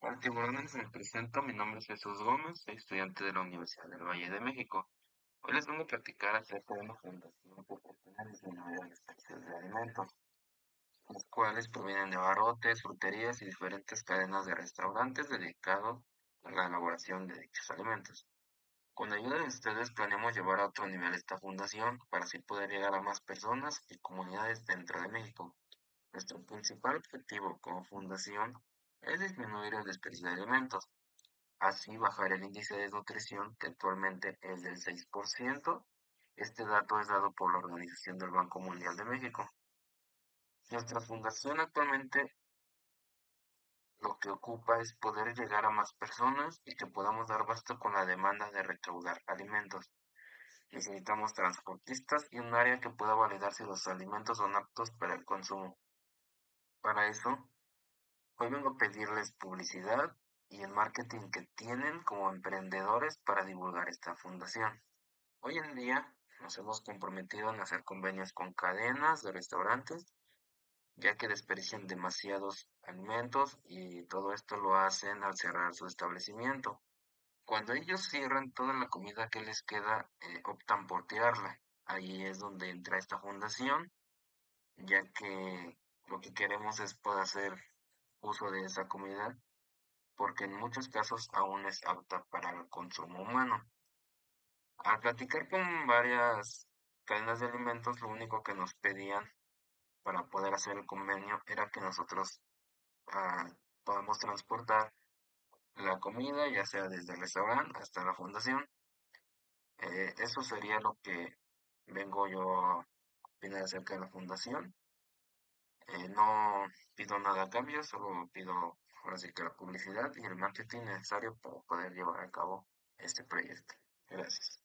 Particularmente me presento, mi nombre es Jesús Gómez, soy estudiante de la Universidad del Valle de México. Hoy les vengo a platicar acerca de una fundación que pretende disminuir el desperdicio de alimentos, los cuales provienen de barrotes, fruterías y diferentes cadenas de restaurantes dedicados a la elaboración de dichos alimentos. Con ayuda de ustedes planeamos llevar a otro nivel esta fundación para así poder llegar a más personas y comunidades dentro de México. Nuestro principal objetivo como fundación es disminuir el desperdicio de alimentos, así bajar el índice de nutrición que actualmente es del 6%. Este dato es dado por la Organización del Banco Mundial de México. Nuestra fundación actualmente lo que ocupa es poder llegar a más personas y que podamos dar basto con la demanda de recaudar alimentos. Necesitamos transportistas y un área que pueda validar si los alimentos son aptos para el consumo. Para eso, Hoy vengo a pedirles publicidad y el marketing que tienen como emprendedores para divulgar esta fundación. Hoy en día nos hemos comprometido en hacer convenios con cadenas de restaurantes, ya que desperdician demasiados alimentos y todo esto lo hacen al cerrar su establecimiento. Cuando ellos cierran toda la comida que les queda, eh, optan por tirarla. Ahí es donde entra esta fundación, ya que lo que queremos es poder hacer uso de esa comida porque en muchos casos aún es apta para el consumo humano. Al platicar con varias cadenas de alimentos, lo único que nos pedían para poder hacer el convenio era que nosotros ah, podamos transportar la comida, ya sea desde el restaurante hasta la fundación. Eh, eso sería lo que vengo yo a opinar acerca de la fundación. Eh, no pido nada a cambio, solo pido ahora sí que la publicidad y el marketing necesario para poder llevar a cabo este proyecto. Gracias.